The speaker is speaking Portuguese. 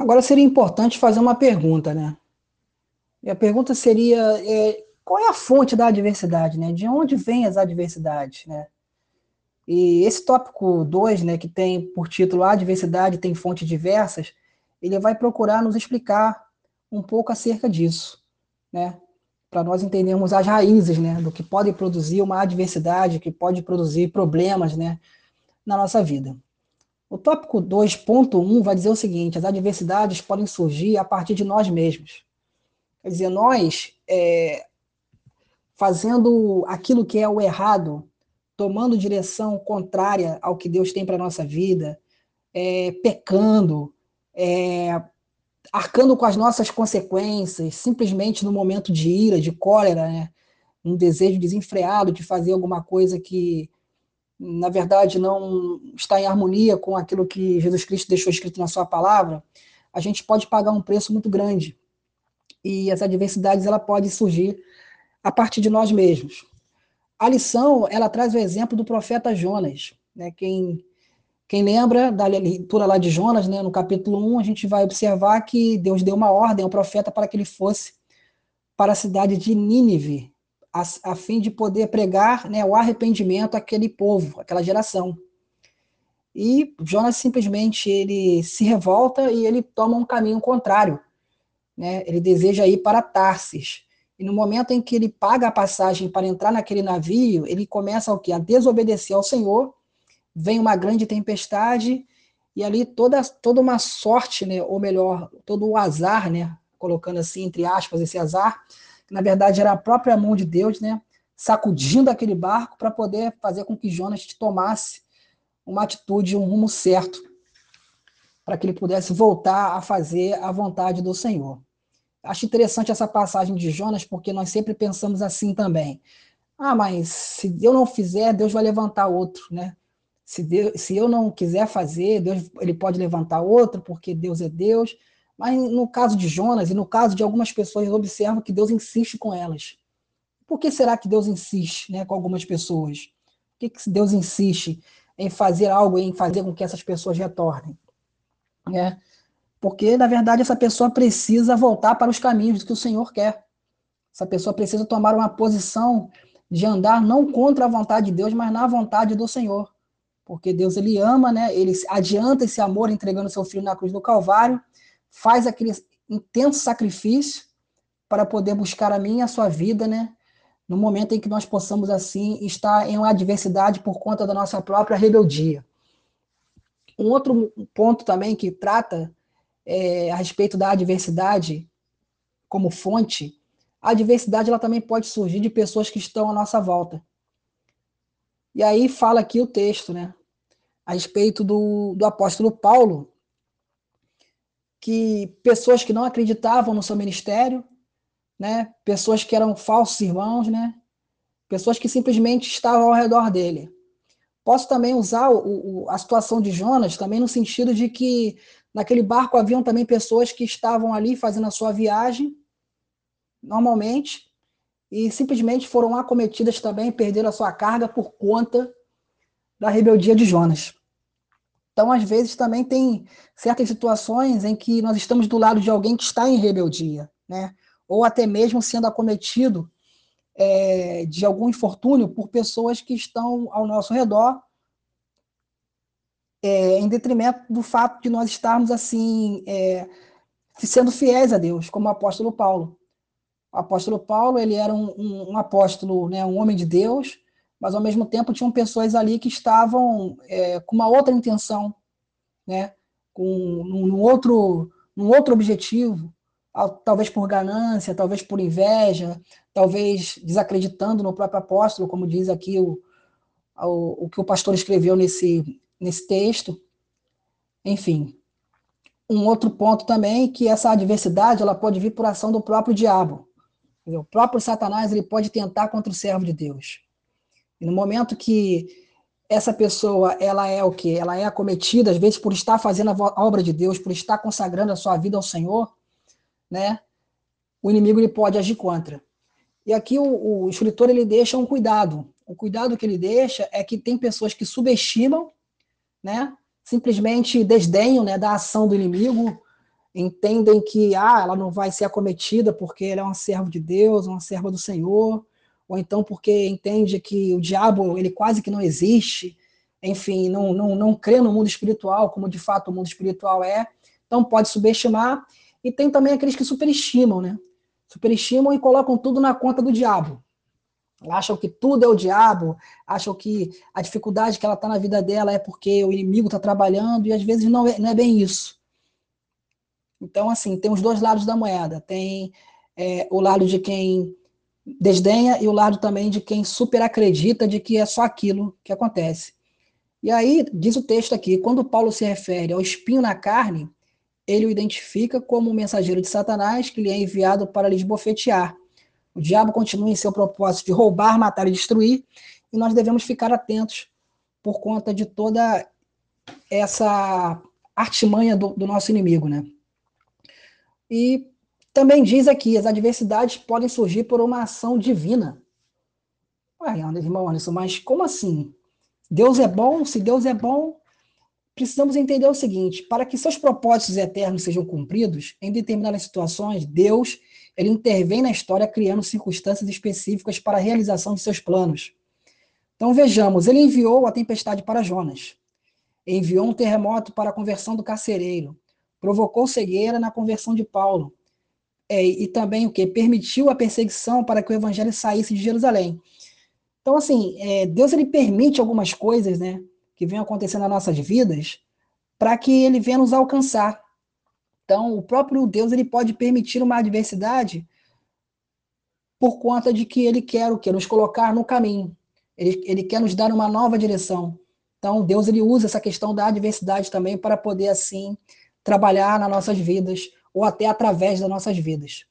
Agora seria importante fazer uma pergunta, né? E a pergunta seria: é, qual é a fonte da adversidade, né? De onde vêm as adversidades, né? E esse tópico 2, né, que tem por título A adversidade tem fontes diversas, ele vai procurar nos explicar um pouco acerca disso, né? Para nós entendermos as raízes, né, do que pode produzir uma adversidade, que pode produzir problemas, né, na nossa vida. O tópico 2.1 vai dizer o seguinte: as adversidades podem surgir a partir de nós mesmos. Quer dizer, nós, é, fazendo aquilo que é o errado, tomando direção contrária ao que Deus tem para a nossa vida, é, pecando, é, arcando com as nossas consequências, simplesmente no momento de ira, de cólera, né? um desejo desenfreado de fazer alguma coisa que na verdade, não está em harmonia com aquilo que Jesus Cristo deixou escrito na sua palavra, a gente pode pagar um preço muito grande. E as adversidades ela pode surgir a partir de nós mesmos. A lição, ela traz o exemplo do profeta Jonas, né? Quem quem lembra da leitura lá de Jonas, né, no capítulo 1, a gente vai observar que Deus deu uma ordem ao profeta para que ele fosse para a cidade de Nínive, a, a fim de poder pregar né, o arrependimento àquele povo, àquela geração. E Jonas simplesmente ele se revolta e ele toma um caminho contrário. Né? Ele deseja ir para Tarsis. E no momento em que ele paga a passagem para entrar naquele navio, ele começa o quê? A desobedecer ao Senhor. Vem uma grande tempestade e ali toda, toda uma sorte, né? ou melhor, todo o azar, né? colocando assim entre aspas esse azar, na verdade era a própria mão de Deus, né, sacudindo aquele barco para poder fazer com que Jonas tomasse uma atitude, um rumo certo, para que ele pudesse voltar a fazer a vontade do Senhor. Acho interessante essa passagem de Jonas, porque nós sempre pensamos assim também. Ah, mas se eu não fizer, Deus vai levantar outro, né? Se, Deus, se eu não quiser fazer, Deus ele pode levantar outro, porque Deus é Deus. Mas no caso de Jonas e no caso de algumas pessoas, observa que Deus insiste com elas. Por que será que Deus insiste né, com algumas pessoas? Por que, que Deus insiste em fazer algo, em fazer com que essas pessoas retornem? Né? Porque, na verdade, essa pessoa precisa voltar para os caminhos que o Senhor quer. Essa pessoa precisa tomar uma posição de andar não contra a vontade de Deus, mas na vontade do Senhor. Porque Deus ele ama, né? Ele adianta esse amor entregando seu filho na cruz do Calvário faz aquele intenso sacrifício para poder buscar a minha a sua vida, né? No momento em que nós possamos, assim, estar em uma adversidade por conta da nossa própria rebeldia. Um outro ponto também que trata é, a respeito da adversidade como fonte, a adversidade ela também pode surgir de pessoas que estão à nossa volta. E aí fala aqui o texto, né? A respeito do, do apóstolo Paulo, que pessoas que não acreditavam no seu ministério, né, pessoas que eram falsos irmãos, né, pessoas que simplesmente estavam ao redor dele. Posso também usar o, o, a situação de Jonas também no sentido de que naquele barco haviam também pessoas que estavam ali fazendo a sua viagem, normalmente, e simplesmente foram acometidas também, perderam a sua carga por conta da rebeldia de Jonas. Então, às vezes, também tem certas situações em que nós estamos do lado de alguém que está em rebeldia, né? ou até mesmo sendo acometido é, de algum infortúnio por pessoas que estão ao nosso redor, é, em detrimento do fato de nós estarmos assim é, sendo fiéis a Deus, como o apóstolo Paulo. O apóstolo Paulo ele era um, um, um apóstolo, né, um homem de Deus, mas ao mesmo tempo tinham pessoas ali que estavam é, com uma outra intenção, né? com um, outro, um outro objetivo, talvez por ganância, talvez por inveja, talvez desacreditando no próprio apóstolo, como diz aqui o, o, o que o pastor escreveu nesse, nesse texto. Enfim, um outro ponto também que essa adversidade ela pode vir por ação do próprio diabo. O próprio Satanás ele pode tentar contra o servo de Deus. E no momento que essa pessoa, ela é o quê? Ela é acometida, às vezes, por estar fazendo a obra de Deus, por estar consagrando a sua vida ao Senhor, né? O inimigo ele pode agir contra. E aqui o, o escritor ele deixa um cuidado. O cuidado que ele deixa é que tem pessoas que subestimam, né? Simplesmente desdenham, né, da ação do inimigo, entendem que ah, ela não vai ser acometida porque ela é uma serva de Deus, uma serva do Senhor, ou então porque entende que o diabo ele quase que não existe, enfim, não, não, não crê no mundo espiritual como de fato o mundo espiritual é, então pode subestimar, e tem também aqueles que superestimam, né? Superestimam e colocam tudo na conta do diabo. Acham que tudo é o diabo, acham que a dificuldade que ela está na vida dela é porque o inimigo está trabalhando, e às vezes não é, não é bem isso. Então, assim, tem os dois lados da moeda. Tem é, o lado de quem desdenha e o lado também de quem super acredita de que é só aquilo que acontece. E aí, diz o texto aqui, quando Paulo se refere ao espinho na carne, ele o identifica como o mensageiro de Satanás que lhe é enviado para lhe esbofetear. O diabo continua em seu propósito de roubar, matar e destruir, e nós devemos ficar atentos por conta de toda essa artimanha do, do nosso inimigo, né? E também diz aqui, as adversidades podem surgir por uma ação divina. Ué, irmão Anderson, mas como assim? Deus é bom? Se Deus é bom, precisamos entender o seguinte: para que seus propósitos eternos sejam cumpridos, em determinadas situações, Deus ele intervém na história criando circunstâncias específicas para a realização de seus planos. Então vejamos, ele enviou a tempestade para Jonas, enviou um terremoto para a conversão do carcereiro, provocou cegueira na conversão de Paulo, é, e também o que permitiu a perseguição para que o evangelho saísse de Jerusalém. Então, assim, é, Deus ele permite algumas coisas, né, que venham acontecendo nas nossas vidas, para que ele venha nos alcançar. Então, o próprio Deus ele pode permitir uma adversidade por conta de que ele quer o que nos colocar no caminho. Ele, ele quer nos dar uma nova direção. Então, Deus ele usa essa questão da adversidade também para poder assim trabalhar nas nossas vidas ou até através das nossas vidas.